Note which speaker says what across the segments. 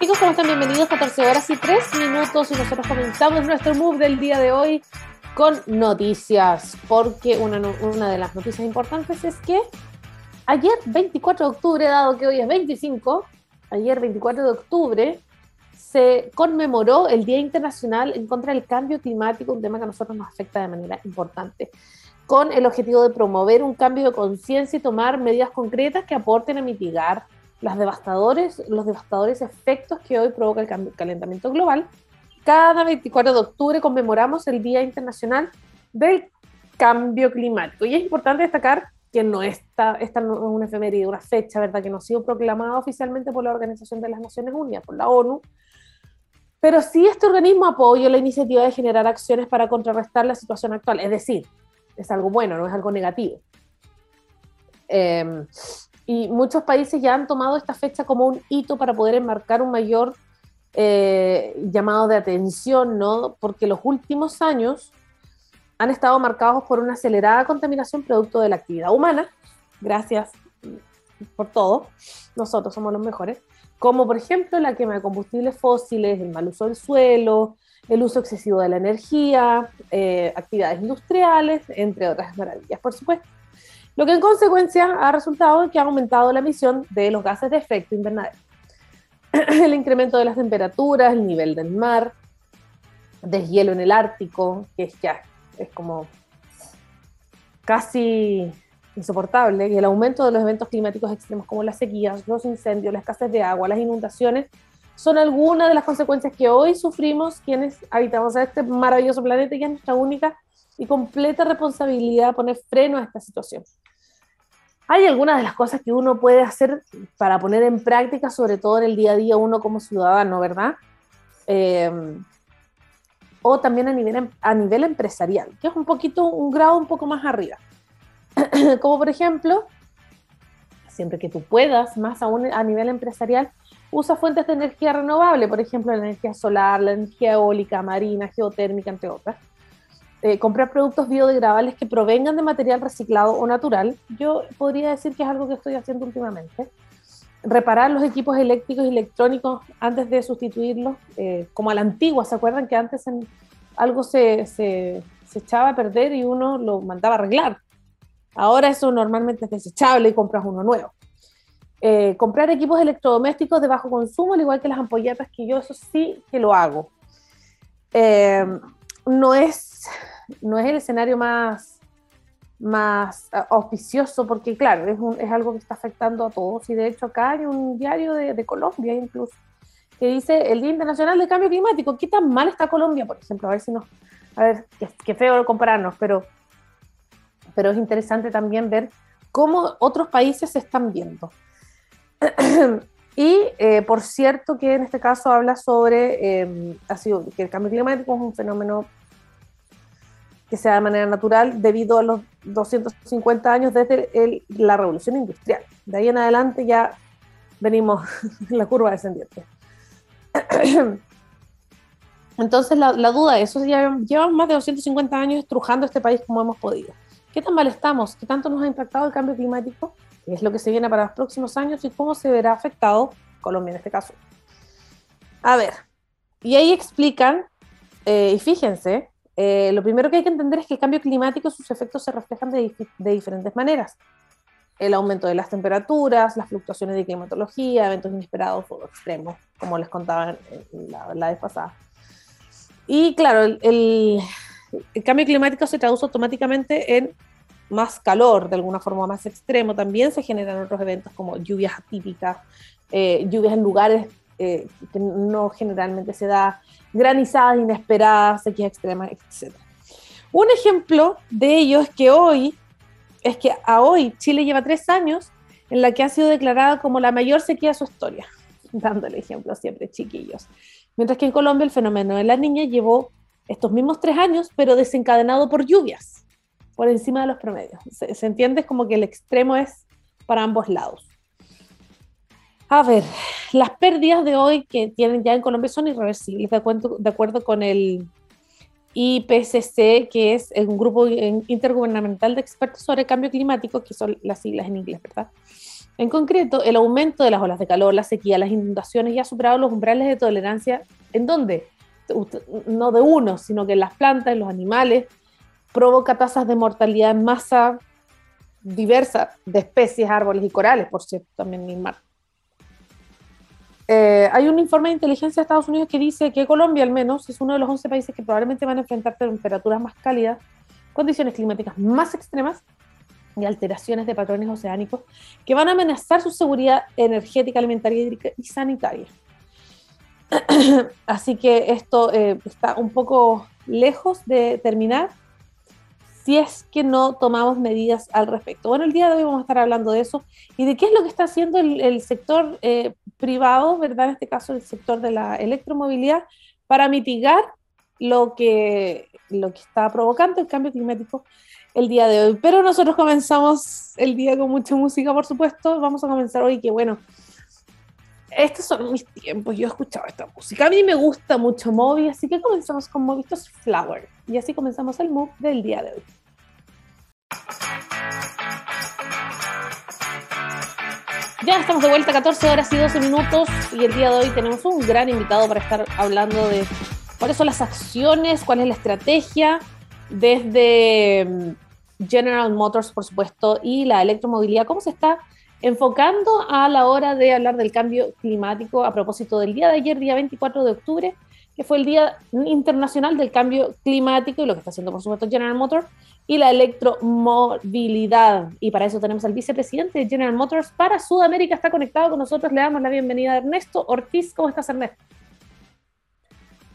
Speaker 1: Chicos, ¿cómo están? Bienvenidos, 14 horas y 3 minutos y nosotros comenzamos nuestro move del día de hoy con noticias, porque una, una de las noticias importantes es que ayer, 24 de octubre, dado que hoy es 25, ayer 24 de octubre, se conmemoró el Día Internacional en contra del Cambio Climático, un tema que a nosotros nos afecta de manera importante, con el objetivo de promover un cambio de conciencia y tomar medidas concretas que aporten a mitigar las devastadores, los devastadores efectos que hoy provoca el calentamiento global. Cada 24 de octubre conmemoramos el Día Internacional del Cambio Climático. Y es importante destacar que no está, esta no es una efeméride, una fecha, ¿verdad? Que no ha sido proclamada oficialmente por la Organización de las Naciones Unidas, por la ONU. Pero sí este organismo apoya la iniciativa de generar acciones para contrarrestar la situación actual. Es decir, es algo bueno, no es algo negativo. Eh, y muchos países ya han tomado esta fecha como un hito para poder enmarcar un mayor eh, llamado de atención, ¿no? Porque los últimos años han estado marcados por una acelerada contaminación producto de la actividad humana. Gracias por todo. Nosotros somos los mejores. Como por ejemplo la quema de combustibles fósiles, el mal uso del suelo, el uso excesivo de la energía, eh, actividades industriales, entre otras maravillas, por supuesto lo que en consecuencia ha resultado en que ha aumentado la emisión de los gases de efecto invernadero. el incremento de las temperaturas, el nivel del mar, deshielo en el Ártico, que es ya es como casi insoportable, y el aumento de los eventos climáticos extremos como las sequías, los incendios, la escasez de agua, las inundaciones, son algunas de las consecuencias que hoy sufrimos quienes habitamos este maravilloso planeta y es nuestra única y completa responsabilidad poner freno a esta situación. Hay algunas de las cosas que uno puede hacer para poner en práctica, sobre todo en el día a día, uno como ciudadano, ¿verdad? Eh, o también a nivel, em, a nivel empresarial, que es un poquito, un grado un poco más arriba. como por ejemplo, siempre que tú puedas, más aún a nivel empresarial, usa fuentes de energía renovable, por ejemplo, la energía solar, la energía eólica, marina, geotérmica, entre otras eh, comprar productos biodegradables que provengan de material reciclado o natural, yo podría decir que es algo que estoy haciendo últimamente. Reparar los equipos eléctricos y electrónicos antes de sustituirlos, eh, como a la antigua, ¿se acuerdan que antes en, algo se, se, se, echaba a perder y uno lo mandaba a arreglar? Ahora eso normalmente es desechable y compras uno nuevo. Eh, comprar equipos electrodomésticos de bajo consumo, al igual que las ampolletas, que yo eso sí que lo hago. no es no es el escenario más, más ah, auspicioso, porque claro, es, es, algo que está afectando a todos. Y de hecho acá hay un diario de, de, Colombia incluso que dice el Día Internacional de Cambio Climático. ¿Qué tan mal está Colombia, por ejemplo? A ver si nos... A ver, qué, feo compararnos, pero, pero es interesante también ver cómo otros países se están viendo. y eh, por cierto que en este caso habla sobre eh, ha sido, que el cambio climático es un fenómeno que sea de manera natural debido a los 250 años desde la revolución industrial. De ahí en adelante ya venimos en la curva descendiente. Entonces la, duda es, eso ya llevamos más de 250 años estrujando este país como hemos podido. ¿Qué tan mal estamos? ¿Qué tanto nos ha impactado el cambio climático? ¿Qué es lo que se viene para los próximos años y cómo se verá afectado Colombia en este caso? A ver, y ahí explican, eh, y fíjense, eh, lo primero que hay que entender es que el cambio climático, sus efectos se reflejan de, diferentes maneras. El aumento de las temperaturas, las fluctuaciones de climatología, eventos inesperados o extremos, como les contaba la, la vez pasada. Y claro, el, cambio climático se traduce automáticamente en más calor, de alguna forma más extremo. También se generan otros eventos como lluvias atípicas, eh, lluvias en lugares eh, que no generalmente se da, granizadas inesperadas, sequías extremas, etc. Un ejemplo de ello es que hoy, es que a hoy Chile lleva tres años en la que ha sido declarada como la mayor sequía de su historia, dando el ejemplo siempre, chiquillos. Mientras que en Colombia el fenómeno de la niña llevó estos mismos tres años, pero desencadenado por lluvias, por encima de los promedios. Se entiende como que el extremo es para ambos lados. A ver, las pérdidas de hoy que tienen ya en Colombia son irreversibles, de acuerdo, con el IPCC, que es un grupo intergubernamental de expertos sobre cambio climático, que son las siglas en inglés, ¿verdad? En concreto, el aumento de las olas de calor, la sequía, las inundaciones ya ha superado los umbrales de tolerancia. ¿En dónde? No de uno, sino que en las plantas, en los animales. Provoca tasas de mortalidad en masa diversas de especies, árboles y corales, por cierto, también en el mar. Eh, hay un informe de inteligencia de Estados Unidos que dice que Colombia, al menos, es uno de los 11 países que probablemente van a enfrentar temperaturas más cálidas, condiciones climáticas más extremas y alteraciones de patrones oceánicos que van a amenazar su seguridad energética, alimentaria y sanitaria. Así que esto eh, está un poco lejos de terminar si es que no tomamos medidas al respecto. Bueno, el día de hoy vamos a estar hablando de eso y de qué es lo que está haciendo el, sector eh, privado, ¿verdad? En este caso el sector de la electromovilidad, para mitigar lo que, lo que está provocando el cambio climático el día de hoy. Pero nosotros comenzamos el día con mucha música, por supuesto. Vamos a comenzar hoy que, bueno, estos son mis tiempos. Yo he escuchado esta música. A mí me gusta mucho Moby, así que comenzamos con Movitos Flower. Y así comenzamos el move del día de hoy. Ya estamos de vuelta, 14 horas y 12 minutos, y el día de hoy tenemos un gran invitado para estar hablando de cuáles son las acciones, cuál es la estrategia desde mm, General Motors, por supuesto, y la electromovilidad, cómo se está enfocando a la hora de hablar del cambio climático a propósito del día de ayer, día 24 de octubre, que fue el Día Internacional del Cambio Climático y lo que está haciendo, por supuesto, General Motors y la electromovilidad. Y para eso tenemos al vicepresidente de General Motors para Sudamérica. Está conectado con nosotros. Le damos la bienvenida a Ernesto Ortiz. ¿Cómo estás, Ernesto?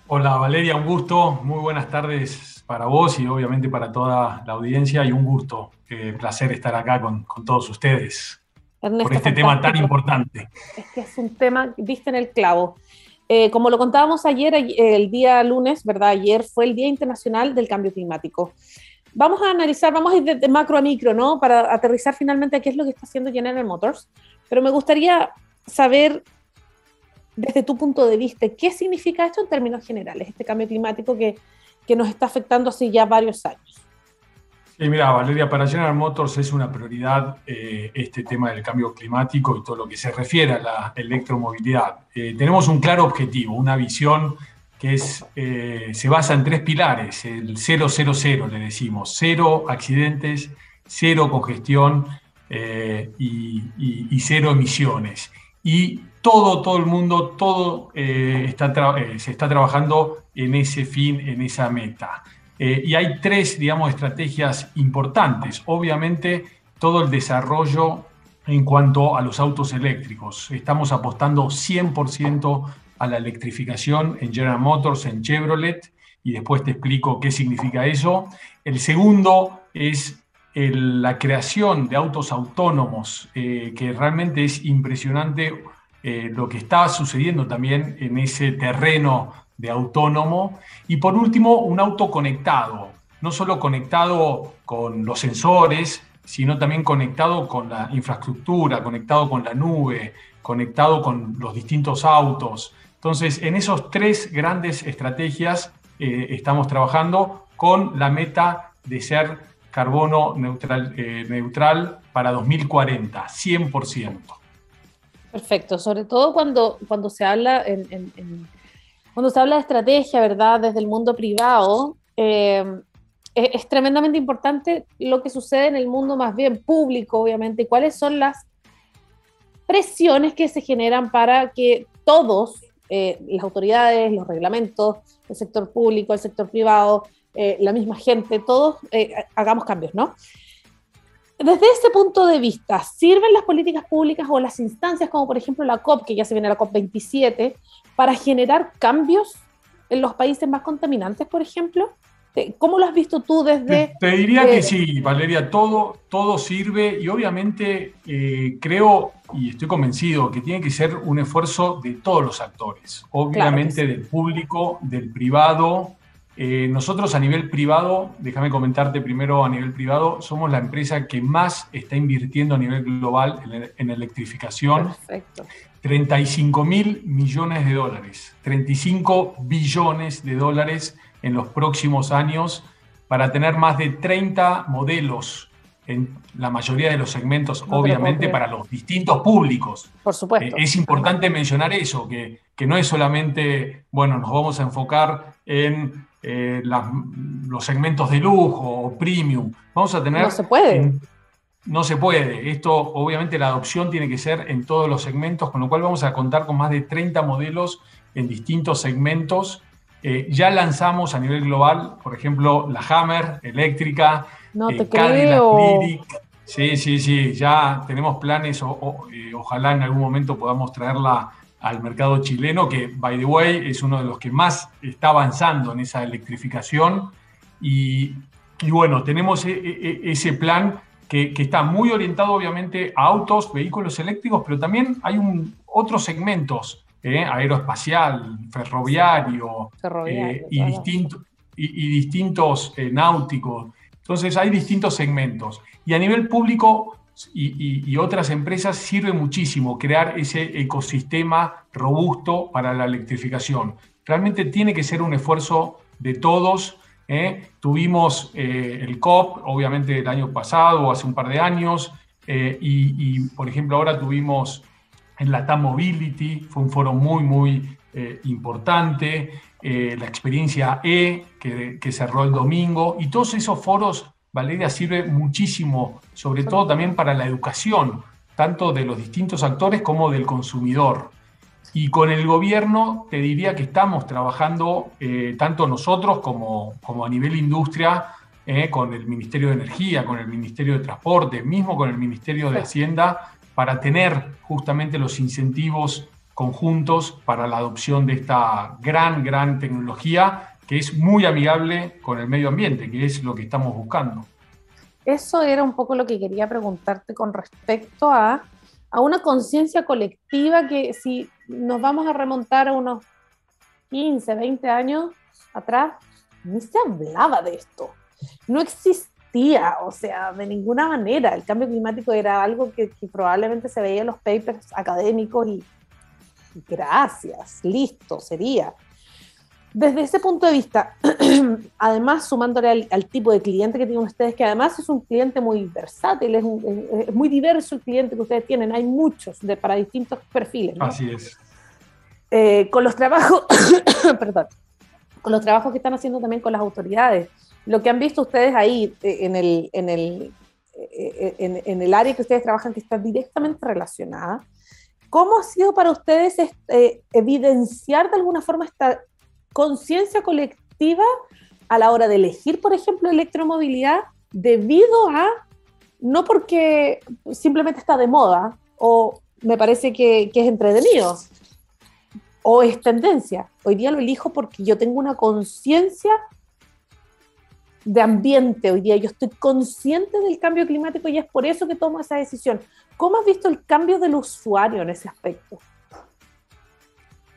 Speaker 2: Hola, Valeria. Un gusto. Muy buenas tardes para vos y obviamente para toda la audiencia y un gusto, eh, placer estar acá con, con todos ustedes por este tema tan importante.
Speaker 1: Es que es un tema, viste en el clavo. Eh, como lo contábamos ayer, el día lunes, ¿verdad? Ayer fue el Día Internacional del Cambio Climático. Vamos a analizar, vamos a ir de, macro a micro, ¿no? Para aterrizar finalmente a qué es lo que está haciendo General Motors. Pero me gustaría saber, desde tu punto de vista, qué significa esto en términos generales, este cambio climático que, que nos está afectando hace ya varios años.
Speaker 2: Sí, mira, Valeria, para General Motors es una prioridad eh, este tema del cambio climático y todo lo que se refiere a la electromovilidad. Eh, tenemos un claro objetivo, una visión eh, se basa en tres pilares, el 000, le decimos, cero accidentes, cero congestión y, y, cero emisiones. Y todo, todo el mundo, todo está se está trabajando en ese fin, en esa meta. Eh, y hay tres, digamos, estrategias importantes. Obviamente, todo el desarrollo en cuanto a los autos eléctricos. Estamos apostando 100% a la electrificación en General Motors, en Chevrolet, y después te explico qué significa eso. El segundo es la creación de autos autónomos, eh, que realmente es impresionante eh, lo que está sucediendo también en ese terreno de autónomo. Y por último, un auto conectado, no solo conectado con los sensores, sino también conectado con la infraestructura, conectado con la nube, conectado con los distintos autos. Entonces, en esos tres grandes estrategias eh, estamos trabajando con la meta de ser carbono neutral, eh, para 2040, 100%.
Speaker 1: Perfecto, sobre todo cuando, cuando se habla cuando se habla de estrategia, ¿verdad? Desde el mundo privado, eh, es, tremendamente importante lo que sucede en el mundo más bien público, obviamente, cuáles son las presiones que se generan para que todos, eh, las autoridades, los reglamentos, el sector público, el sector privado, eh, la misma gente, todos hagamos cambios, ¿no? Desde ese punto de vista, ¿sirven las políticas públicas o las instancias como por ejemplo la COP, que ya se viene la COP 27, para generar cambios en los países más contaminantes, por ejemplo? ¿Cómo lo has visto tú desde...?
Speaker 2: Te, diría que sí, Valeria, todo, todo sirve y obviamente eh, creo y estoy convencido que tiene que ser un esfuerzo de todos los actores, obviamente del público, del privado, eh, nosotros a nivel privado, déjame comentarte primero a nivel privado, somos la empresa que más está invirtiendo a nivel global en, electrificación. Perfecto. 35 mil millones de dólares, 35 billones de dólares en los próximos años para tener más de 30 modelos en la mayoría de los segmentos, obviamente, para los distintos públicos.
Speaker 1: Por supuesto.
Speaker 2: Eh, es importante mencionar eso, que, que, no es solamente, bueno, nos vamos a enfocar en eh, los segmentos de lujo o premium. Vamos a tener...
Speaker 1: No se puede.
Speaker 2: no se puede. Esto, obviamente, la adopción tiene que ser en todos los segmentos, con lo cual vamos a contar con más de 30 modelos en distintos segmentos. Eh, ya lanzamos a nivel global, por ejemplo, la Hammer eléctrica,
Speaker 1: no eh, te creo.
Speaker 2: Sí, sí, sí, ya tenemos planes, o, eh, ojalá en algún momento podamos traerla al mercado chileno, que, by the way, es uno de los que más está avanzando en esa electrificación. Y, bueno, tenemos e, e, e, ese plan que, está muy orientado, obviamente, a autos, vehículos eléctricos, pero también hay un, otros segmentos, eh, aeroespacial, ferroviario, y, y, distintos náuticos. Entonces hay distintos segmentos. Y a nivel público y, otras empresas sirve muchísimo crear ese ecosistema robusto para la electrificación. Realmente tiene que ser un esfuerzo de todos. ¿eh? Tuvimos eh, el COP, obviamente el año pasado o hace un par de años, eh, y, por ejemplo ahora tuvimos en la TAM Mobility, fue un foro muy, muy importante. Eh, la experiencia E, que, cerró el domingo, y todos esos foros, Valeria, sirve muchísimo, sobre todo también para la educación, tanto de los distintos actores como del consumidor. Y con el gobierno te diría que estamos trabajando, eh, tanto nosotros como, como a nivel industria, eh, con el Ministerio de Energía, con el Ministerio de Transporte, mismo con el Ministerio de Hacienda, para tener justamente los incentivos conjuntos para la adopción de esta gran, gran tecnología que es muy amigable con el medio ambiente, que es lo que estamos buscando.
Speaker 1: Eso era un poco lo que quería preguntarte con respecto a, a una conciencia colectiva que si nos vamos a remontar a unos 15, 20 años atrás, ni se hablaba de esto. No existía, o sea, de ninguna manera. El cambio climático era algo que, que probablemente se veía en los papers académicos y, gracias, listo, sería. Desde ese punto de vista, además sumándole al, tipo de cliente que tienen ustedes, que además es un cliente muy versátil, es, muy diverso el cliente que ustedes tienen, hay muchos de, para distintos perfiles.
Speaker 2: Así es.
Speaker 1: Eh, con los trabajos, perdón, con los trabajos que están haciendo también con las autoridades, lo que han visto ustedes ahí eh, en el, en el, eh, en, en el área que ustedes trabajan que está directamente relacionada, ¿Cómo ha sido para ustedes este, evidenciar de alguna forma esta conciencia colectiva a la hora de elegir, por ejemplo, electromovilidad debido a, no porque simplemente está de moda o me parece que, que es entretenido o es tendencia. Hoy día lo elijo porque yo tengo una conciencia de ambiente hoy día. Yo estoy consciente del cambio climático y es por eso que tomo esa decisión. ¿Cómo has visto el cambio del usuario en ese aspecto?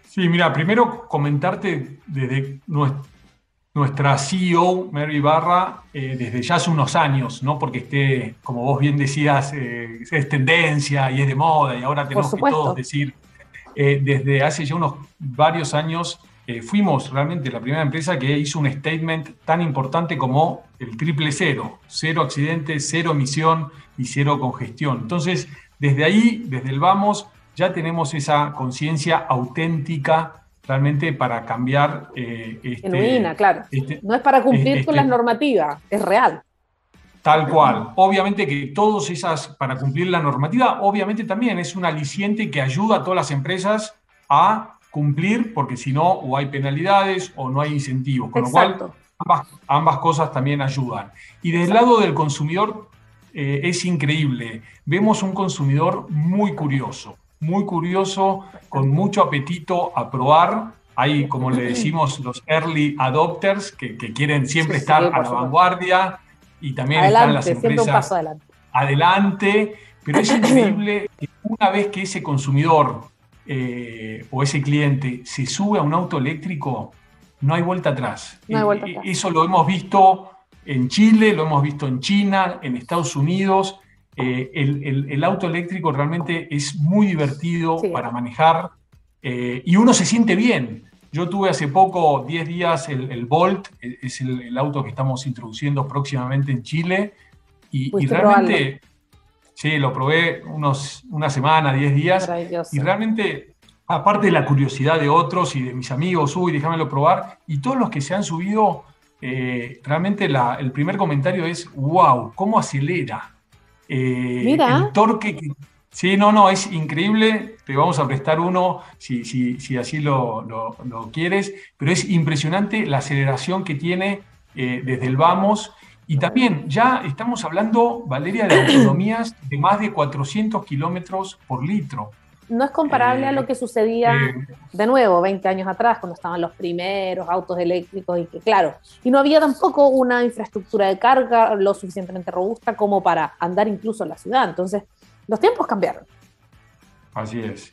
Speaker 2: Sí, mira, primero comentarte desde nuestra CEO, Mary Barra, eh, desde ya hace unos años, no porque esté, como vos bien decías, eh, es tendencia y es de moda y ahora tenemos que todos decir, eh, desde hace ya unos varios años fuimos realmente la primera empresa que hizo un statement tan importante como el triple cero, cero accidentes, cero emisión y cero congestión. Entonces, desde ahí, desde el vamos, ya tenemos esa conciencia auténtica realmente para cambiar.
Speaker 1: Eh, este, Genuina, claro. Este, no es para cumplir con las este normativas, es real.
Speaker 2: Tal cual. Obviamente que todas esas, para cumplir la normativa, obviamente también es un aliciente que ayuda a todas las empresas a cumplir, porque si no, o hay penalidades o no hay incentivos. Con lo cual, ambas, cosas también ayudan. Y del lado del consumidor eh, es increíble. Vemos un consumidor muy curioso, muy curioso, con mucho apetito a probar. Hay, como le decimos, los early adopters que, quieren siempre estar a la vanguardia y también están las empresas
Speaker 1: adelante.
Speaker 2: adelante. Pero es increíble que una vez que ese consumidor eh, o ese cliente se sube a un auto eléctrico, no hay vuelta atrás.
Speaker 1: Eh,
Speaker 2: eso lo hemos visto en Chile, lo hemos visto en China, en Estados Unidos. Eh, el, auto eléctrico realmente es muy divertido para manejar y uno se siente bien. Yo tuve hace poco, 10 días, el, Volt, es el, auto que estamos introduciendo próximamente en Chile. Y, realmente, sí, lo probé unos, una semana, 10 días. Y realmente, aparte de la curiosidad de otros y de mis amigos, uy, déjamelo probar, y todos los que se han subido, eh, realmente el primer comentario es, wow, ¿cómo acelera?
Speaker 1: Eh, Mira.
Speaker 2: El torque que, Sí, no, no, es increíble. Te vamos a prestar uno si, si, si así lo, lo, quieres, pero es impresionante la aceleración que tiene eh, desde el vamos. Y también ya estamos hablando, Valeria, de autonomías de más de 400 kilómetros por litro.
Speaker 1: No es comparable a lo que sucedía eh, de nuevo 20 años atrás, cuando estaban los primeros autos eléctricos y que, claro, y no había tampoco una infraestructura de carga lo suficientemente robusta como para andar incluso en la ciudad. Entonces, los tiempos cambiaron.
Speaker 2: Así es.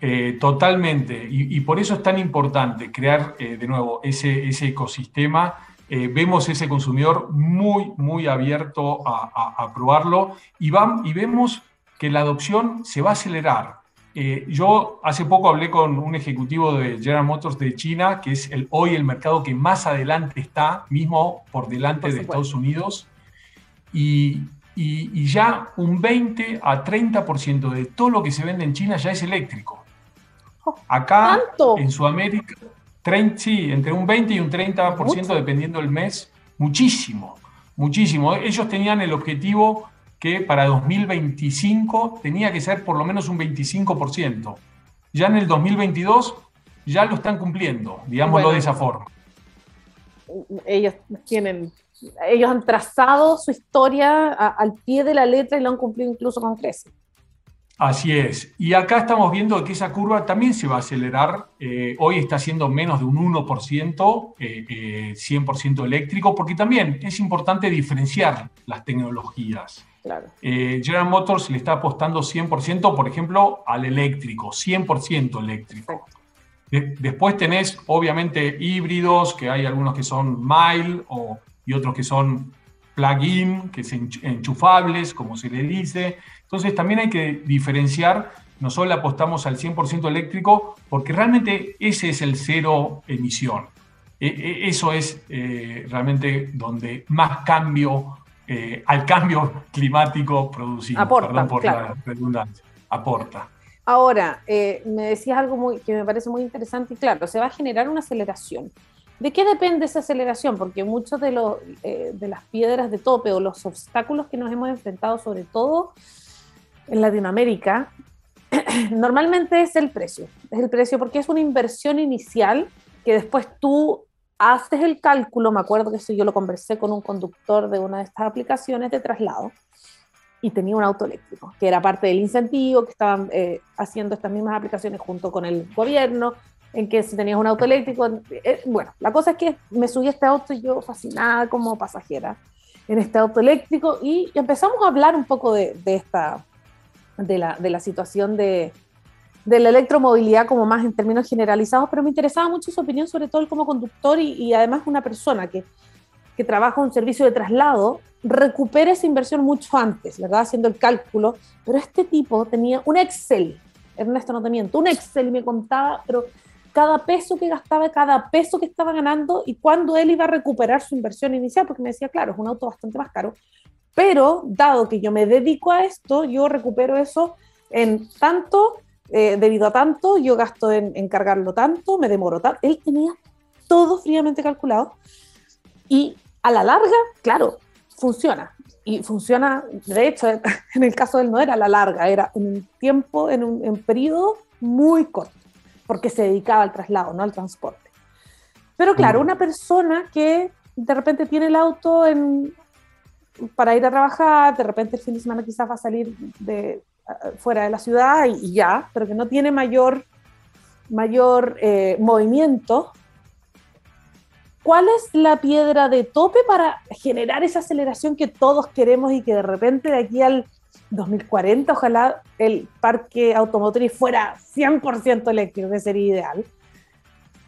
Speaker 2: Eh, totalmente. Y, por eso es tan importante crear eh, de nuevo ese, ese ecosistema. Eh, vemos ese consumidor muy, muy abierto a, probarlo y, y vemos que la adopción se va a acelerar. yo hace poco hablé con un ejecutivo de General Motors de China, que es el, hoy el mercado que más adelante está, mismo por delante de Estados Unidos. Y, y, ya un 20 a 30% de todo lo que se vende en China ya es eléctrico. Oh, Acá, en Sudamérica, sí, entre un 20 y un 30% dependiendo del mes, muchísimo, muchísimo. Ellos tenían el objetivo que para 2025 tenía que ser por lo menos un 25%. Ya en el 2022 ya lo están cumpliendo, digámoslo de esa forma.
Speaker 1: Ellos tienen ellos han trazado su historia al pie de la letra y lo han cumplido incluso con creces.
Speaker 2: Así es. Y acá estamos viendo que esa curva también se va a acelerar. Eh, hoy está siendo menos de un 1%, 100% eh, eh, eléctrico, porque también es importante diferenciar las tecnologías. Claro. General Motors le está apostando 100%, por ejemplo, al eléctrico, 100% eléctrico. después tenés, obviamente, híbridos, que hay algunos que son mild o y otros que son plug-in, que son enchufables, como se le dice. Entonces también hay que diferenciar, no solo apostamos al 100% eléctrico, porque realmente ese es el cero emisión. E, e, eso es eh, realmente donde más cambio, eh, al cambio climático producimos.
Speaker 1: Aporta,
Speaker 2: Perdón por la redundancia. Aporta.
Speaker 1: Ahora, eh, me decías algo muy, que me parece muy interesante y claro, se va a generar una aceleración. ¿De qué depende esa aceleración? Porque muchos de, eh, de las piedras de tope o los obstáculos que nos hemos enfrentado, sobre todo en Latinoamérica, normalmente es el precio. Es el precio porque es una inversión inicial que después tú haces el cálculo. Me acuerdo que eso yo lo conversé con un conductor de una de estas aplicaciones de traslado y tenía un auto eléctrico, que era parte del incentivo que estaban eh, haciendo estas mismas aplicaciones junto con el gobierno en que si tenías un auto eléctrico, eh, bueno, la cosa es que me subí a este auto y yo fascinada como pasajera en este auto eléctrico y empezamos a hablar un poco de, esta, de la, de la situación de, de, la electromovilidad como más en términos generalizados, pero me interesaba mucho su opinión, sobre todo como conductor y, y además una persona que, que trabaja un servicio de traslado, recupera esa inversión mucho antes, ¿verdad? Haciendo el cálculo, pero este tipo tenía un Excel, Ernesto no te miento, un Excel y me contaba, pero cada peso que gastaba, cada peso que estaba ganando y cuándo él iba a recuperar su inversión inicial, porque me decía, claro, es un auto bastante más caro, pero dado que yo me dedico a esto, yo recupero eso en tanto, eh, debido a tanto, yo gasto en, cargarlo tanto, me demoro tanto. Él tenía todo fríamente calculado y a la larga, claro, funciona. Y funciona, de hecho, en el caso de él no era a la larga, era en un tiempo, en un en periodo muy corto porque se dedicaba al traslado, no al transporte. Pero claro, una persona que de repente tiene el auto para ir a trabajar, de repente el fin de semana quizás va a salir de, fuera de la ciudad y, ya, pero que no tiene mayor, mayor eh, movimiento, ¿cuál es la piedra de tope para generar esa aceleración que todos queremos y que de repente de aquí al 2040, ojalá el parque automotriz fuera 100% eléctrico, que sería ideal.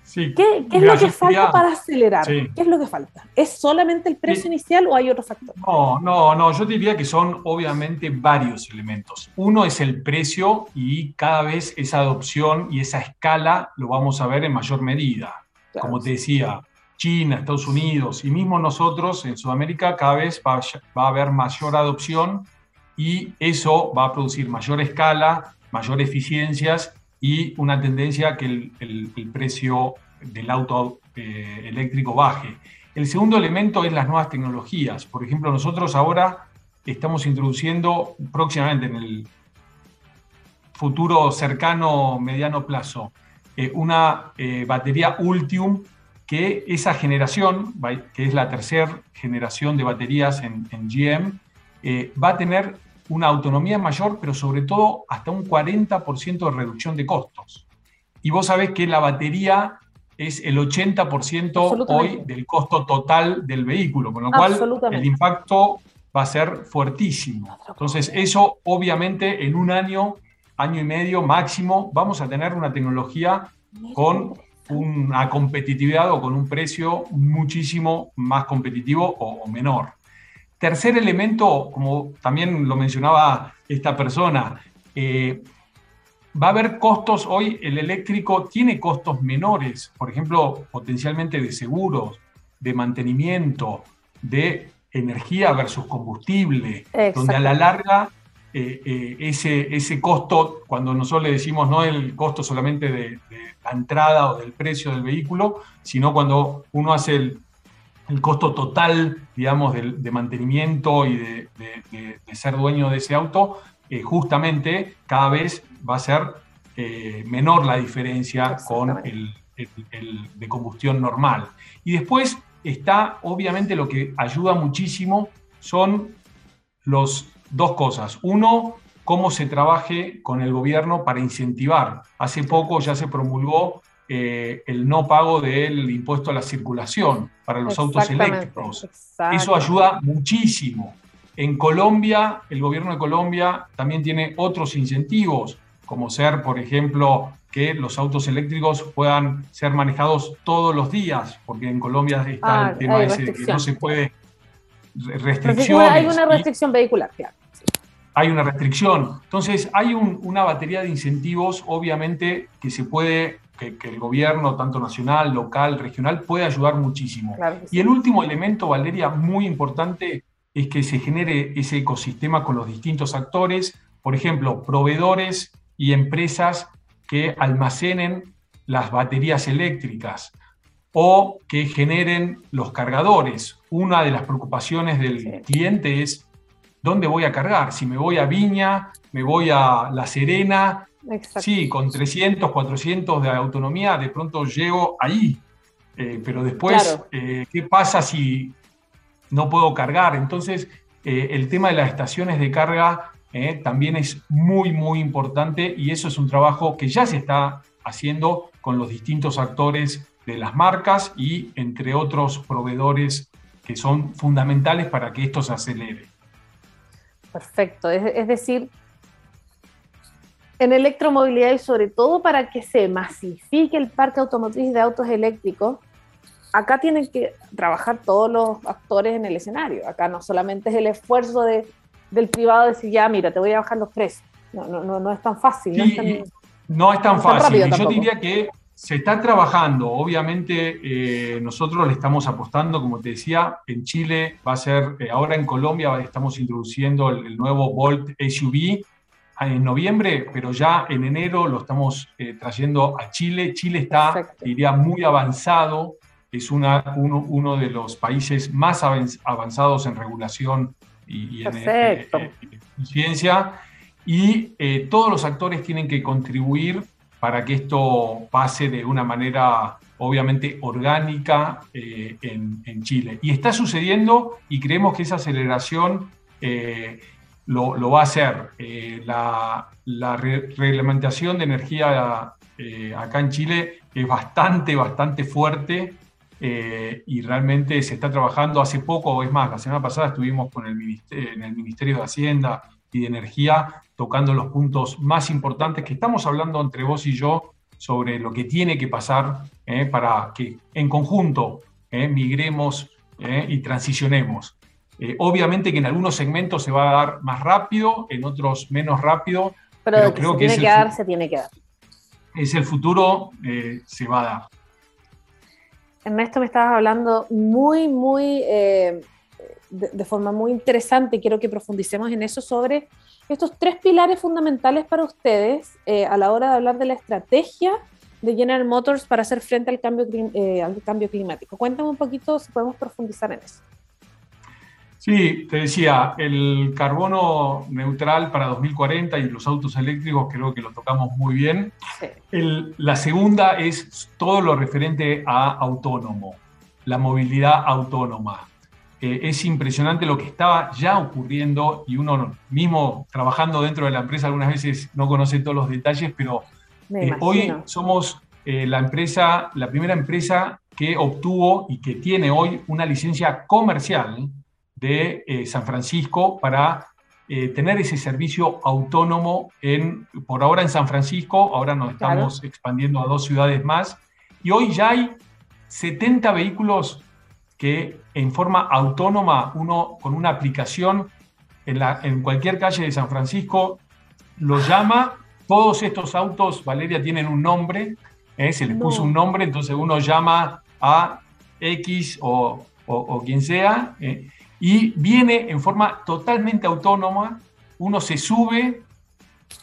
Speaker 2: Sí.
Speaker 1: ¿Qué, es lo que falta para acelerar? ¿Qué es lo que falta? ¿Es solamente el precio inicial o hay otro factor?
Speaker 2: No, no, no, yo diría que son obviamente varios elementos. Uno es el precio y cada vez esa adopción y esa escala lo vamos a ver en mayor medida. Como te decía, China, Estados Unidos y mismo nosotros en Sudamérica cada vez va, a haber mayor adopción y eso va a producir mayor escala, mayor eficiencias y una tendencia que el, precio del auto eh, eléctrico baje. El segundo elemento es las nuevas tecnologías. Por ejemplo, nosotros ahora estamos introduciendo próximamente en el futuro cercano, mediano plazo, eh, una eh, batería Ultium que esa generación, que es la tercera generación de baterías en, GM, va a tener una autonomía mayor, pero sobre todo hasta un 40% de reducción de costos. Y vos sabés que la batería es el 80% hoy del costo total del vehículo, con lo cual el impacto va a ser fuertísimo. Entonces, eso obviamente en un año, año y medio máximo, vamos a tener una tecnología con una competitividad o con un precio muchísimo más competitivo o, menor. Tercer elemento, como también lo mencionaba esta persona, eh, va a haber costos, hoy el eléctrico tiene costos menores, por ejemplo, potencialmente de seguros, de mantenimiento, de energía versus combustible, donde a la larga eh, eh, ese, ese costo, cuando nosotros le decimos no el costo solamente de, la entrada o del precio del vehículo, sino cuando uno hace el, costo total, digamos, de, mantenimiento y de, ser dueño de ese auto, eh, justamente cada vez va a ser menor la diferencia con el, el de combustión normal. Y después está, obviamente, lo que ayuda muchísimo son los dos cosas. Uno, cómo se trabaje con el gobierno para incentivar. Hace poco ya se promulgó eh, el no pago del impuesto a la circulación para los autos eléctricos. Eso ayuda muchísimo. En Colombia, el gobierno de Colombia también tiene otros incentivos, como ser, por ejemplo, que los autos eléctricos puedan ser manejados todos los días, porque en Colombia está el ah, tema ese de que no se puede restricciones.
Speaker 1: Hay una restricción vehicular, claro.
Speaker 2: Hay una restricción. Entonces, hay una batería de incentivos, obviamente, que se puede, que, el gobierno, tanto nacional, local, regional, puede ayudar muchísimo. Y el último elemento, Valeria, muy importante, es que se genere ese ecosistema con los distintos actores, por ejemplo, proveedores y empresas que almacenen las baterías eléctricas o que generen los cargadores. Una de las preocupaciones del cliente es dónde voy a cargar, si me voy a Viña, me voy a La Serena, sí, con 300, 400 de autonomía, de pronto llego ahí, eh, pero después, eh, ¿qué pasa si no puedo cargar? Entonces, eh, el tema de las estaciones de carga también es muy, muy importante y eso es un trabajo que ya se está haciendo con los distintos actores de las marcas y entre otros proveedores que son fundamentales para que esto se acelere.
Speaker 1: Perfecto, es, decir, en electromovilidad y sobre todo para que se masifique el parque automotriz de autos eléctricos, acá tienen que trabajar todos los actores en el escenario. Acá no solamente es el esfuerzo de, del privado de decir, ya, mira, te voy a bajar los precios. No, no, no, es tan fácil.
Speaker 2: no, es tan, no es tan fácil. y yo diría que se está trabajando, obviamente eh, nosotros le estamos apostando, como te decía, en Chile va a ser, eh, ahora en Colombia estamos introduciendo el, nuevo Volt SUV en noviembre, pero ya en enero lo estamos eh, trayendo a Chile. Chile está, diría, muy avanzado, es una, uno, de los países más avanzados en regulación y, y en, eficiencia, y todos los actores tienen que contribuir para que esto pase de una manera obviamente orgánica eh, en, Chile. Y está sucediendo y creemos que esa aceleración eh, lo, va a hacer. Eh, la, reglamentación de energía acá en Chile es bastante, bastante fuerte y realmente se está trabajando hace poco, es más, la semana pasada estuvimos con el en el Ministerio de Hacienda y de Energía tocando los puntos más importantes que estamos hablando entre vos y yo sobre lo que tiene que pasar eh, para que en conjunto eh, migremos eh, y transicionemos. Obviamente que en algunos segmentos se va a dar más rápido, en otros menos rápido.
Speaker 1: Pero, creo que, tiene que dar, se tiene que dar.
Speaker 2: Es el futuro, se va a dar.
Speaker 1: Ernesto, me estabas hablando muy, muy, eh, de, forma muy interesante, quiero que profundicemos en eso sobre estos tres pilares fundamentales para ustedes eh, a la hora de hablar de la estrategia de General Motors para hacer frente al cambio, eh, al cambio climático. Cuéntame un poquito si podemos profundizar en eso.
Speaker 2: Sí, te decía, el carbono neutral para 2040 y los autos eléctricos creo que lo tocamos muy bien. la segunda es todo lo referente a autónomo, la movilidad autónoma. Eh, es impresionante lo que estaba ya ocurriendo y uno mismo trabajando dentro de la empresa algunas veces no conoce todos los detalles, pero eh, hoy somos eh, la empresa, la primera empresa que obtuvo y que tiene hoy una licencia comercial de eh, San Francisco para eh, tener ese servicio autónomo en, por ahora en San Francisco, ahora nos estamos expandiendo a dos ciudades más, y hoy ya hay 70 vehículos que en forma autónoma, uno con una aplicación en, la, en cualquier calle de San Francisco, lo llama, todos estos autos, Valeria, tienen un nombre, ¿eh? se les puso un nombre, entonces uno llama a X o, o, quien sea, y viene en forma totalmente autónoma, uno se sube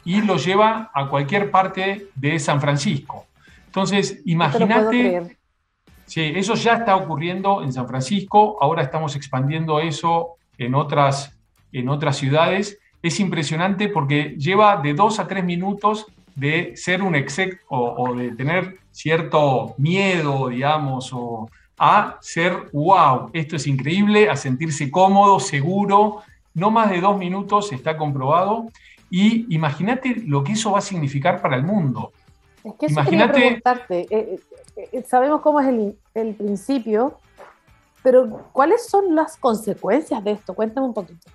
Speaker 2: y lo lleva a cualquier parte de San Francisco. Entonces, imagínate, sí, eso ya está ocurriendo en San Francisco, ahora estamos expandiendo eso en otras, en otras ciudades. Es impresionante porque lleva de dos a tres minutos de ser un exec o, o de tener cierto miedo, digamos, o, a ser, wow, esto es increíble, a sentirse cómodo, seguro. No más de dos minutos está comprobado. Y imagínate lo que eso va a significar para el mundo.
Speaker 1: Es que eso imagínate, preguntarte. Eh, eh, eh, sabemos cómo es el, principio, pero ¿cuáles son las consecuencias de esto? Cuéntame un poquito.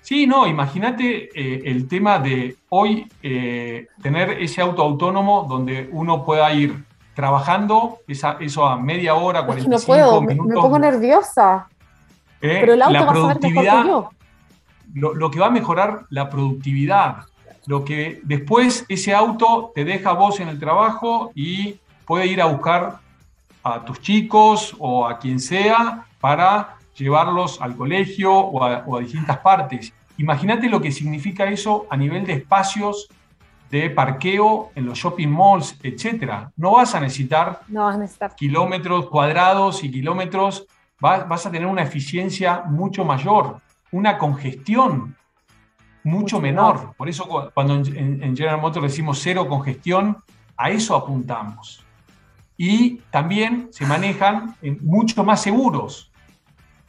Speaker 2: Sí, no, imagínate el tema de hoy tener ese auto autónomo donde uno pueda ir trabajando esa, eso a media hora, 45 no puedo, minutos.
Speaker 1: Me, pongo nerviosa.
Speaker 2: Eh, Pero el auto la productividad, yo. Lo, lo, que va a mejorar la productividad, lo que después ese auto te deja vos en el trabajo y puede ir a buscar a tus chicos o a quien sea para llevarlos al colegio o a, o a distintas partes. Imagínate lo que significa eso a nivel de espacios de parqueo en los shopping malls, etcétera. No vas a necesitar, kilómetros cuadrados y kilómetros, vas, a tener una eficiencia mucho mayor, una congestión mucho, menor. Por eso cuando en, General Motors decimos cero congestión, a eso apuntamos. Y también se manejan mucho más seguros.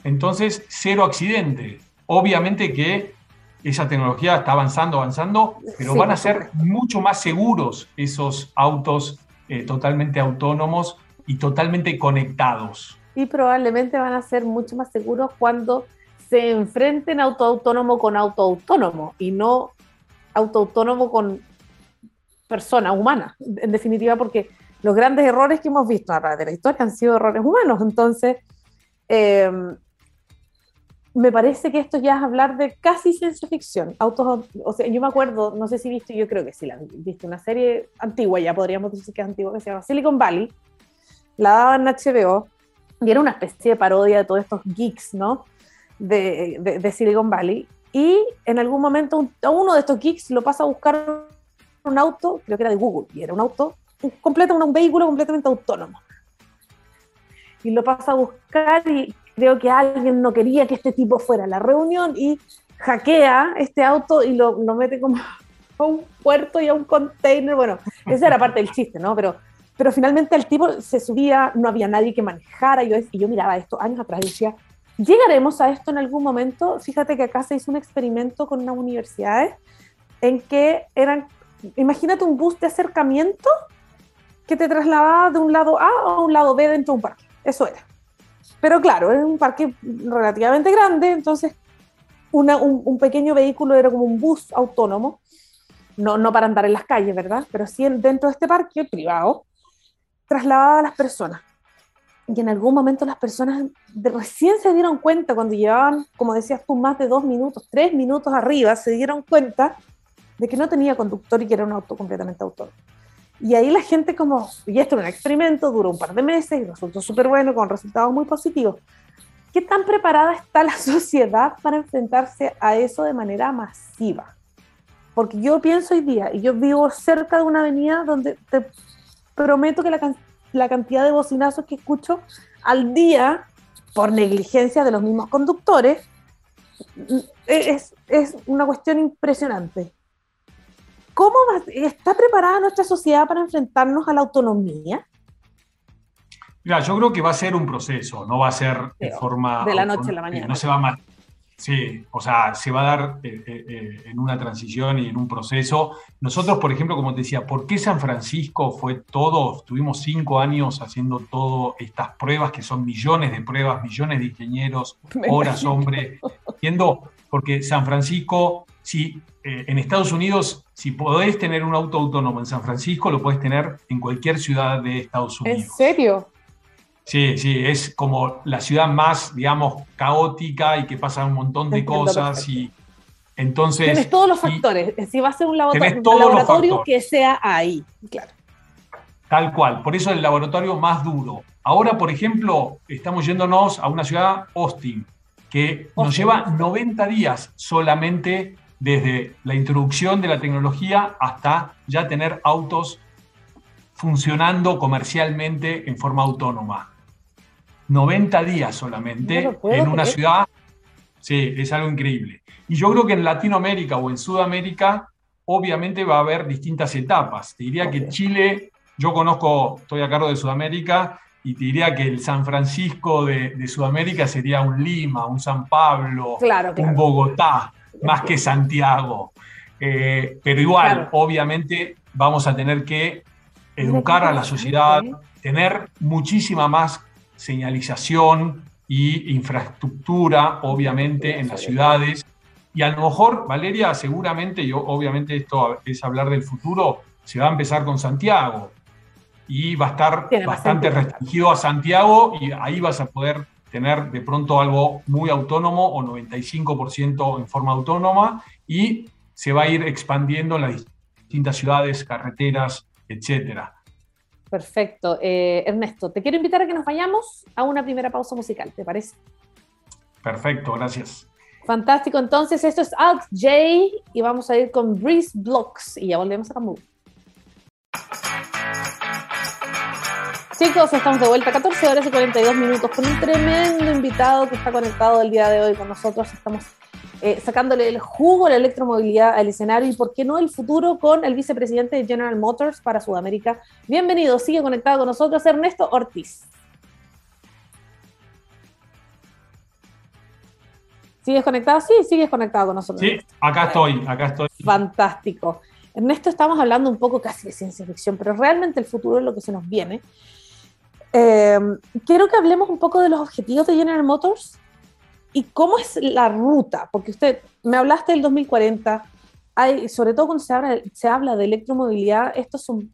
Speaker 2: Entonces, cero accidente. Obviamente que esa tecnología está avanzando, avanzando, pero van a ser mucho más seguros esos autos eh, totalmente autónomos y totalmente conectados.
Speaker 1: Y probablemente van a ser mucho más seguros cuando se enfrenten auto autónomo con auto autónomo y no auto autónomo con persona humana, en definitiva, porque los grandes errores que hemos visto a través de la historia han sido errores humanos. Entonces, eh, me parece que esto ya es hablar de casi ciencia ficción. Autos, o sea, yo me acuerdo, no sé si viste, yo creo que sí la viste, una serie antigua, ya podríamos decir que es antigua, que se llama Silicon Valley. La daban en HBO y era una especie de parodia de todos estos geeks, ¿no? De, de, Silicon Valley. Y en algún momento a uno de estos geeks lo pasa a buscar un auto, creo que era de Google, y era un auto completo, un vehículo completamente autónomo. Y lo pasa a buscar y creo que alguien no quería que este tipo fuera a la reunión y hackea este auto y lo, lo mete como a un puerto y a un container. Bueno, esa era parte del chiste, ¿no? Pero, pero finalmente el tipo se subía, no había nadie que manejara. Y yo, y yo miraba esto años atrás y decía, ¿llegaremos a esto en algún momento? Fíjate que acá se hizo un experimento con unas universidades en que eran, imagínate un bus de acercamiento que te trasladaba de un lado A a un lado B dentro de un parque. Eso era. Pero claro, es un parque relativamente grande, entonces un, pequeño vehículo era como un bus autónomo, no, no para andar en las calles, ¿verdad? Pero sí dentro de este parque privado, trasladaba a las personas. Y en algún momento las personas de, recién se dieron cuenta, cuando llevaban, como decías tú, más de dos minutos, tres minutos arriba, se dieron cuenta de que no tenía conductor y que era un auto completamente autónomo. Y ahí la gente como, y esto es un experimento, duró un par de meses y resultó súper bueno, con resultados muy positivos. ¿Qué tan preparada está la sociedad para enfrentarse a eso de manera masiva? Porque yo pienso hoy día, y yo vivo cerca de una avenida donde te prometo que la, la cantidad de bocinazos que escucho al día por negligencia de los mismos conductores es, es una cuestión impresionante. ¿Cómo está preparada nuestra sociedad para enfrentarnos a la autonomía?
Speaker 2: Mira, yo creo que va a ser un proceso, no va a ser de forma...
Speaker 1: De la noche a la mañana.
Speaker 2: No se va a, Sí, o sea, se va a dar eh, eh, eh, en una transición y en un proceso. Nosotros, por ejemplo, como te decía, ¿por qué San Francisco fue todo? Tuvimos cinco años haciendo todas estas pruebas, que son millones de pruebas, millones de ingenieros, horas, hombre, yendo, porque San Francisco, si en Estados Unidos, si podés tener un auto autónomo en San Francisco, lo podés tener en cualquier ciudad de Estados Unidos.
Speaker 1: ¿En serio?
Speaker 2: Sí, sí, es como la ciudad más, digamos, caótica y que pasa un montón de cosas y entonces...
Speaker 1: Tienes todos los factores, si va a ser un laboratorio, que sea ahí, claro.
Speaker 2: Tal cual, por eso el laboratorio más duro. Ahora, por ejemplo, estamos yéndonos a una ciudad, Austin, que nos lleva 90 días solamente desde la introducción de la tecnología hasta ya tener autos funcionando comercialmente en forma autónoma. 90 días solamente en una ciudad. Sí, es algo increíble. Y yo creo que en Latinoamérica o en Sudamérica, obviamente va a haber distintas etapas. Te diría que Chile, yo conozco, estoy a cargo de Sudamérica, y te diría que el San Francisco de, Sudamérica sería un Lima, un San Pablo, un Bogotá, más que Santiago. Eh, pero igual, obviamente, vamos a tener que educar a la sociedad, tener muchísima más señalización y infraestructura, obviamente, en las ciudades. Y a lo mejor, Valeria, seguramente, yo obviamente esto es hablar del futuro, se va a empezar con Santiago y va a estar bastante restringido a Santiago y ahí vas a poder tener de pronto algo muy autónomo o 95% en forma autónoma y se va a ir expandiendo en las distintas ciudades, carreteras, etcétera.
Speaker 1: Perfecto. Eh, Ernesto, te quiero invitar a que nos vayamos a una primera pausa musical, ¿te parece?
Speaker 2: Perfecto, gracias.
Speaker 1: Fantástico, entonces esto es Alt J y vamos a ir con Breeze Blocks y ya volvemos a Camus. Chicos, estamos de vuelta, 14 horas y 42 minutos, con un tremendo invitado que está conectado el día de hoy con nosotros. Estamos eh, sacándole el jugo a la electromovilidad al escenario y, ¿por qué no, el futuro con el vicepresidente de General Motors para Sudamérica? Bienvenido, sigue conectado con nosotros Ernesto Ortiz. ¿Sigues conectado? Sí, sigues conectado con nosotros.
Speaker 2: Sí, acá estoy, acá estoy.
Speaker 1: Fantástico. Ernesto, estamos hablando un poco casi de ciencia ficción, pero realmente el futuro es lo que se nos viene. Eh, quiero que hablemos un poco de los objetivos de General Motors ¿Y cómo es la ruta? Porque usted, me hablaste del 2040, hay, sobre todo cuando se habla, se habla de electromovilidad, esto son,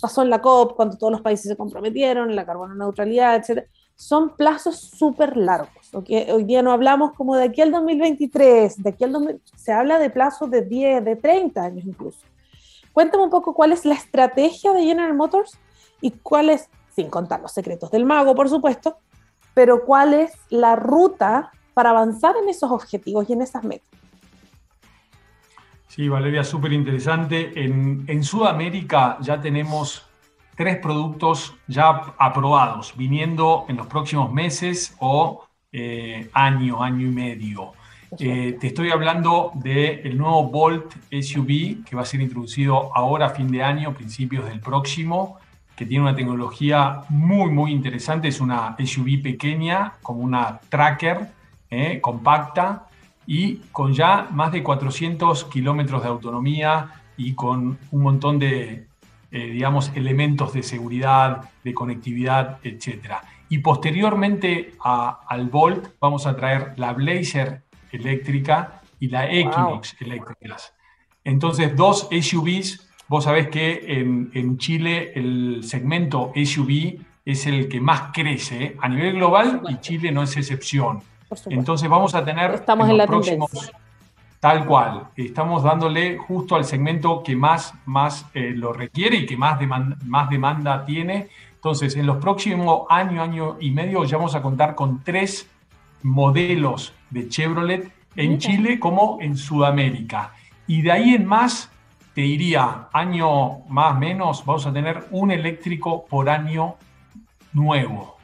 Speaker 1: pasó en la COP, cuando todos los países se comprometieron, en la carbono neutralidad, etc. Son plazos súper largos. Hoy día no hablamos como de aquí al 2023, de aquí al 2000, se habla de plazos de 10, de 30 años incluso. Cuéntame un poco cuál es la estrategia de General Motors y cuál es, sin contar los secretos del mago, por supuesto, pero cuál es la ruta para avanzar en esos objetivos y en esas metas.
Speaker 2: Sí, Valeria, súper interesante. En, Sudamérica ya tenemos tres productos ya aprobados, viniendo en los próximos meses o eh, año, año y medio. Eh, te estoy hablando del nuevo Bolt SUV que va a ser introducido ahora a fin de año, principios del próximo, que tiene una tecnología muy, muy interesante. Es una SUV pequeña, como una tracker, ¿eh? compacta y con ya más de 400 kilómetros de autonomía y con un montón de, eh, digamos, elementos de seguridad, de conectividad, etc. Y posteriormente al Volt vamos a traer la Blazer eléctrica y la Equinox eléctricas. Entonces, dos SUVs, vos sabés que en, en, Chile el segmento SUV es el que más crece a nivel global y Chile no es excepción. Entonces vamos a tener
Speaker 1: Estamos en, los próximos,
Speaker 2: Tal cual. Estamos dándole justo al segmento que más, más eh, lo requiere y que más, más demanda tiene. Entonces, en los próximos año, año y medio, ya vamos a contar con tres modelos de Chevrolet en Chile como en Sudamérica. Y de ahí en más, te diría, año más o menos, vamos a tener un eléctrico por año nuevo,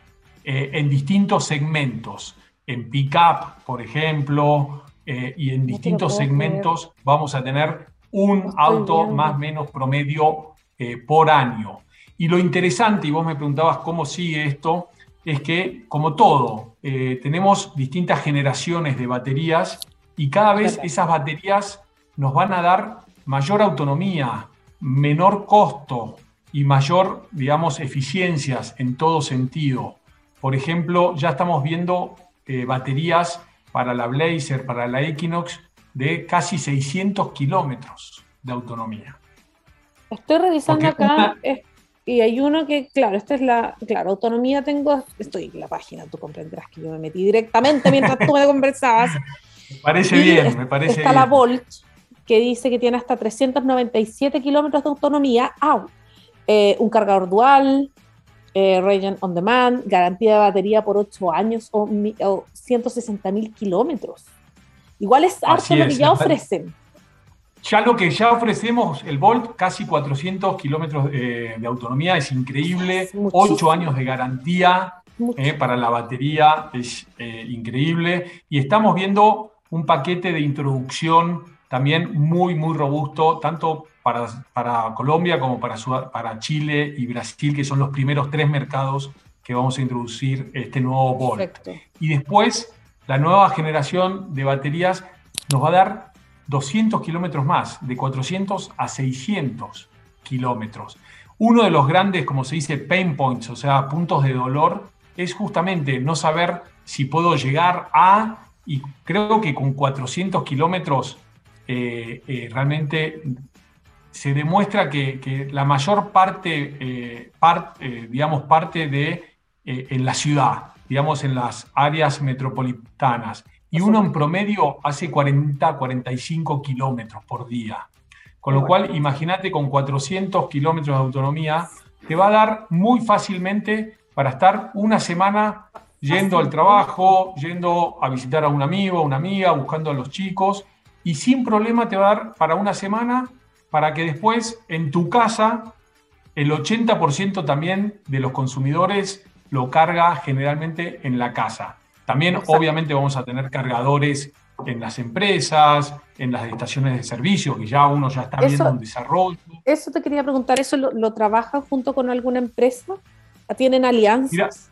Speaker 2: eh, en distintos segmentos. En pickup, por ejemplo, eh, y en distintos segmentos vamos a tener un auto más o menos promedio eh, por año. Y lo interesante, y vos me preguntabas cómo sigue esto, es que, como todo, eh, tenemos distintas generaciones de baterías y cada vez esas baterías nos van a dar mayor autonomía, menor costo y mayor, digamos, eficiencias en todo sentido. Por ejemplo, ya estamos viendo baterías para la Blazer, para la Equinox, de casi 600 kilómetros de autonomía.
Speaker 1: Estoy revisando acá y hay uno que, claro, esta es la, claro, autonomía tengo, estoy en la página, tú comprenderás que yo me metí directamente mientras tú me conversabas.
Speaker 2: Me parece bien, me parece
Speaker 1: está la Volt, que dice que tiene hasta 397 kilómetros de autonomía, eh, un cargador dual, eh, on Demand, garantía de batería por 8 años o, 160 mil kilómetros. Igual es harto lo que ya ofrecen.
Speaker 2: Ya lo que ya ofrecemos, el Volt, casi 400 kilómetros de autonomía, es increíble. 8 años de garantía eh, para la batería, es eh, increíble. Y estamos viendo un paquete de introducción también muy, muy robusto, tanto para, para Colombia como para, para Chile y Brasil, que son los primeros tres mercados que vamos a introducir este nuevo Volt. Y después, la nueva generación de baterías nos va a dar 200 kilómetros más, de 400 a 600 kilómetros. Uno de los grandes, como se dice, pain points, o sea, puntos de dolor, es justamente no saber si puedo llegar a, y creo que con 400 kilómetros eh, eh, realmente se demuestra que, la mayor parte, eh, digamos, parte de en la ciudad, digamos, en las áreas metropolitanas. Y uno en promedio hace 40, 45 kilómetros por día. Con lo cual, imagínate con 400 kilómetros de autonomía, te va a dar muy fácilmente para estar una semana yendo al trabajo, yendo a visitar a un amigo, a una amiga, buscando a los chicos, y sin problema te va a dar para una semana para que después en tu casa el 80% también de los consumidores lo carga generalmente en la casa. También obviamente vamos a tener cargadores en las empresas, en las estaciones de servicio, que ya uno ya está viendo un desarrollo.
Speaker 1: Eso te quería preguntar, ¿eso lo, trabajan junto con alguna empresa? ¿Tienen alianzas?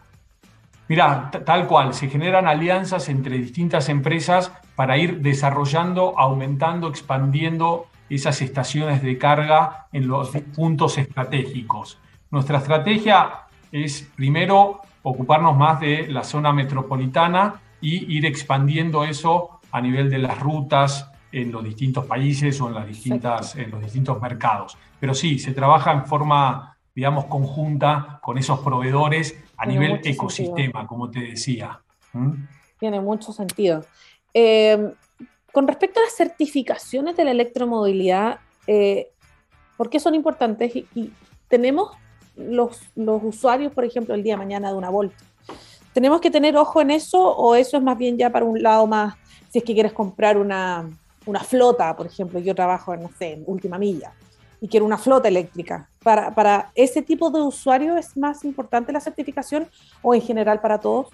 Speaker 2: Mira, tal cual, se generan alianzas entre distintas empresas para ir desarrollando, aumentando, expandiendo esas estaciones de carga en los puntos estratégicos. Nuestra estrategia es primero ocuparnos más de la zona metropolitana y ir expandiendo eso a nivel de las rutas en los distintos países o en, las distintas, en los distintos mercados. Pero sí, se trabaja en forma, digamos, conjunta con esos proveedores a nivel ecosistema, como te decía.
Speaker 1: ¿Mm? Tiene mucho sentido. Eh, con respecto a las certificaciones de la electromovilidad, eh, ¿por qué son importantes? Y, tenemos los, usuarios, por ejemplo, el día de mañana de una Volt. ¿Tenemos que tener ojo en eso o eso es más bien ya para un lado más, si es que quieres comprar una, una flota, por ejemplo, yo trabajo en, en última milla y quiero una flota eléctrica. Para, para ese tipo de usuario es más importante la certificación o en general para todos?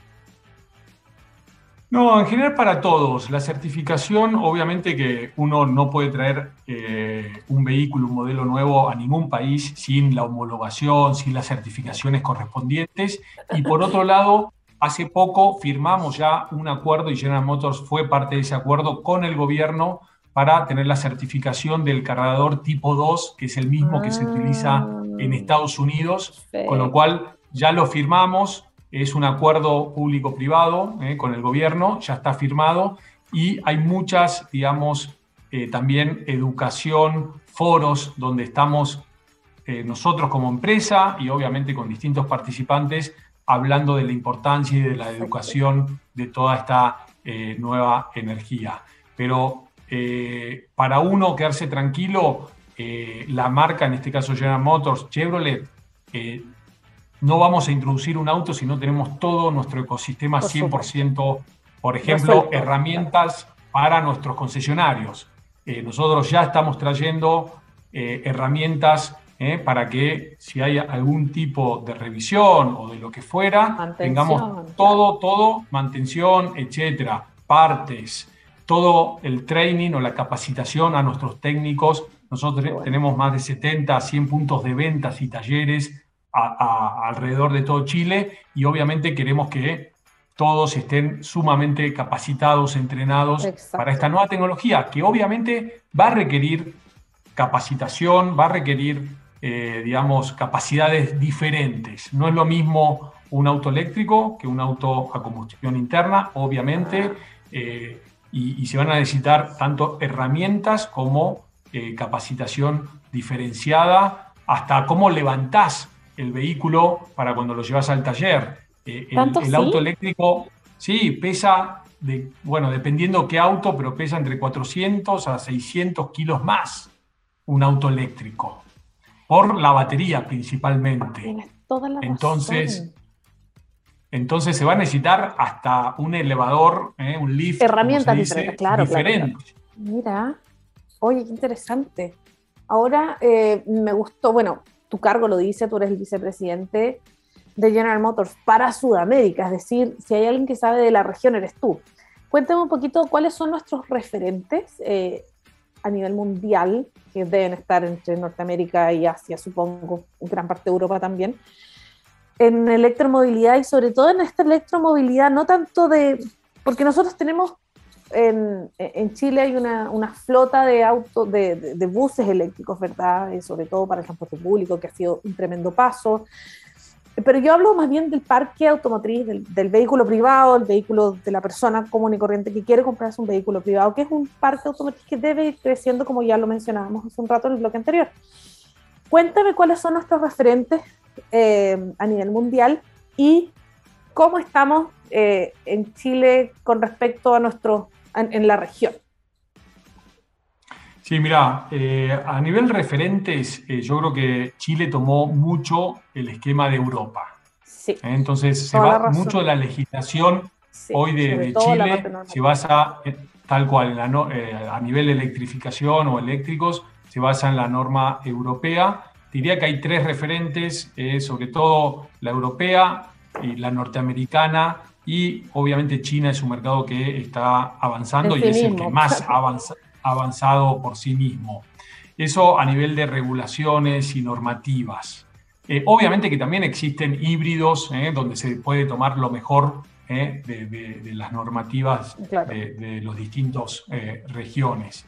Speaker 2: No, en general para todos. La certificación, obviamente que uno no puede traer eh, un vehículo, un modelo nuevo a ningún país sin la homologación, sin las certificaciones correspondientes. Y por otro lado, hace poco firmamos ya un acuerdo y General Motors fue parte de ese acuerdo con el gobierno para tener la certificación del cargador tipo 2, que es el mismo que se utiliza en ah. Estados Unidos, con lo cual ya lo firmamos es un acuerdo público-privado eh, con el gobierno, ya está firmado y hay muchas, digamos, eh, también educación, foros donde estamos eh, nosotros como empresa y obviamente con distintos participantes hablando de la importancia y de la educación de toda esta nueva energía. Pero para uno quedarse tranquilo, la marca, en este caso General Motors, Chevrolet, no vamos a introducir un auto si no tenemos todo nuestro ecosistema 100%, por ejemplo, herramientas para nuestros concesionarios. nosotros ya estamos trayendo herramientas para que si hay algún tipo de revisión o de lo que fuera, tengamos todo, todo, mantención, etcétera, partes, todo el training o la capacitación a nuestros técnicos. Nosotros tenemos más de 70, 100 puntos de ventas y talleres alrededor de todo Chile y obviamente queremos que todos estén sumamente capacitados, entrenados para esta nueva tecnología que obviamente va a requerir capacitación, va a requerir, eh, digamos, capacidades diferentes. No es lo mismo un auto eléctrico que un auto a combustión interna, obviamente. Eh, y, se van a necesitar tanto herramientas como eh, capacitación diferenciada, hasta cómo levantás el vehículo para cuando lo llevas al taller. Eh, el, auto eléctrico, sí, pesa, de, bueno, dependiendo qué auto, pero pesa entre 400 a 600 kilos más un auto eléctrico, por la batería principalmente. Entonces, entonces se va a necesitar hasta un elevador, ¿eh? un lift.
Speaker 1: Herramientas diferentes, claro. Mira, oye, qué interesante. Ahora eh, me gustó, bueno, tu cargo lo dice, tú eres el vicepresidente de General Motors para Sudamérica, es decir, si hay alguien que sabe de la región, eres tú. Cuéntame un poquito cuáles son nuestros referentes eh, a nivel mundial, que deben estar entre Norteamérica y Asia, supongo, gran parte de Europa también, en electromovilidad y sobre todo en esta electromovilidad, no tanto de, porque nosotros tenemos en, en Chile hay una, una flota de autos, de, de, buses eléctricos, ¿verdad? Y sobre todo para el transporte público, que ha sido un tremendo paso. Pero yo hablo más bien del parque automotriz, del, del, vehículo privado, el vehículo de la persona común y corriente que quiere comprarse un vehículo privado, que es un parque automotriz que debe ir creciendo, como ya lo mencionábamos hace un rato en el bloque anterior. Cuéntame cuáles son nuestros referentes eh, a nivel mundial y cómo estamos eh, en Chile con respecto a nuestro, en, la región.
Speaker 2: Sí, mira, eh, a nivel referentes, yo creo que Chile tomó mucho el esquema de Europa. Sí. Entonces, se va, mucho de la legislación hoy de, Chile se basa tal cual a nivel de electrificación o eléctricos, se basa en la norma europea Diría que hay tres referentes, eh, sobre todo la europea y la norteamericana, y obviamente China es un mercado que está avanzando y es el que más avanzado por sí mismo. Eso a nivel de regulaciones y normativas. Eh, obviamente que también existen híbridos eh, donde se puede tomar lo mejor de, las normativas de, de los distintos regiones.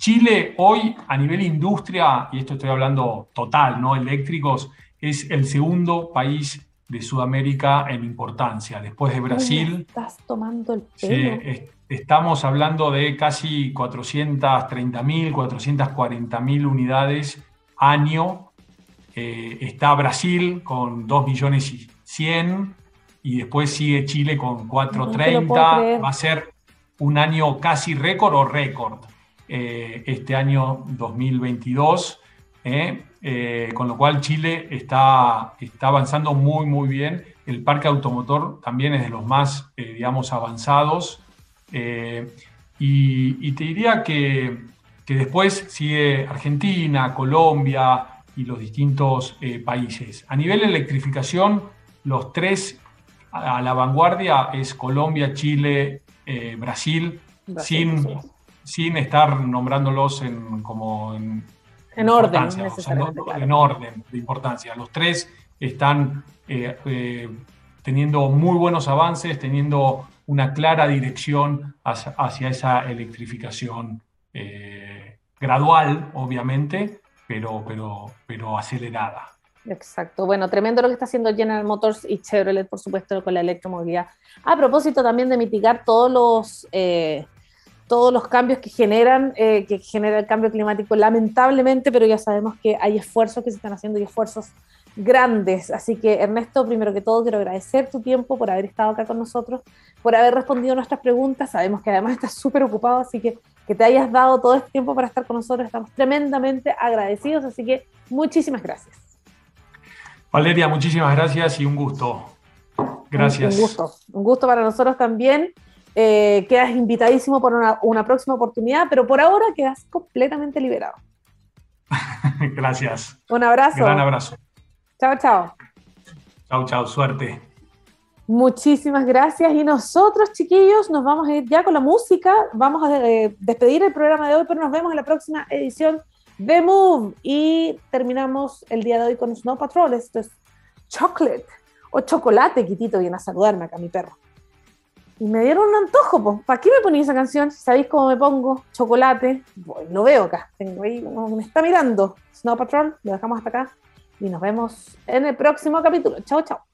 Speaker 2: Chile hoy a nivel industria, y esto estoy hablando total, no eléctricos, es el segundo país de Sudamérica en importancia, después de Brasil.
Speaker 1: estás tomando el pelo.
Speaker 2: estamos hablando de casi 430.000, 440.000 unidades año. Eh, está Brasil con 2 millones y 100 y después sigue Chile con 430. Va a ser un año casi récord o récord. Eh, este año 2022, eh, eh, con lo cual Chile está, está avanzando muy, muy bien. El parque automotor también es de los más, digamos, avanzados. Y, te diría que, que, después sigue Argentina, Colombia y los distintos países. A nivel de electrificación, los tres a la vanguardia es Colombia, Chile, Brasil, sin sin estar nombrándolos en, como en,
Speaker 1: en orden,
Speaker 2: en orden de importancia. Los tres están eh, eh, teniendo muy buenos avances, teniendo una clara dirección hacia, esa electrificación eh, gradual, obviamente, pero, pero, pero acelerada.
Speaker 1: Exacto. Bueno, tremendo lo que está haciendo General Motors y Chevrolet, por supuesto, con la electromovilidad. A propósito también de mitigar todos los todos los cambios que generan, eh, que genera el cambio climático, lamentablemente, pero ya sabemos que hay esfuerzos que se están haciendo y esfuerzos grandes. Así que, Ernesto, primero que todo, quiero agradecer tu tiempo por haber estado acá con nosotros, por haber respondido nuestras preguntas. Sabemos que además estás súper ocupado, así que que te hayas dado todo este tiempo para estar con nosotros. Estamos tremendamente agradecidos, así que muchísimas gracias.
Speaker 2: Valeria, muchísimas gracias y un gusto. Gracias.
Speaker 1: Un, gusto, un gusto para nosotros también. Eh, quedas invitadísimo por una, una próxima oportunidad, pero por ahora quedas completamente liberado.
Speaker 2: gracias.
Speaker 1: Un abrazo.
Speaker 2: Gran abrazo.
Speaker 1: Chao, chao.
Speaker 2: Chao, chao. Suerte.
Speaker 1: Muchísimas gracias. Y nosotros, chiquillos, nos vamos a ir ya con la música. Vamos a eh, despedir el programa de hoy, pero nos vemos en la próxima edición de Move. Y terminamos el día de hoy con Snow Patrol. Esto es Chocolate o Chocolate, Quitito viene a saludarme acá, mi perro. Y me dieron un antojo, pues. ¿Para qué me ponía esa canción? ¿Sabéis cómo me pongo? Chocolate. lo veo acá. Tengo ahí, me está mirando. Snow Patrol, lo dejamos hasta acá. Y nos vemos en el próximo capítulo. Chao, chao.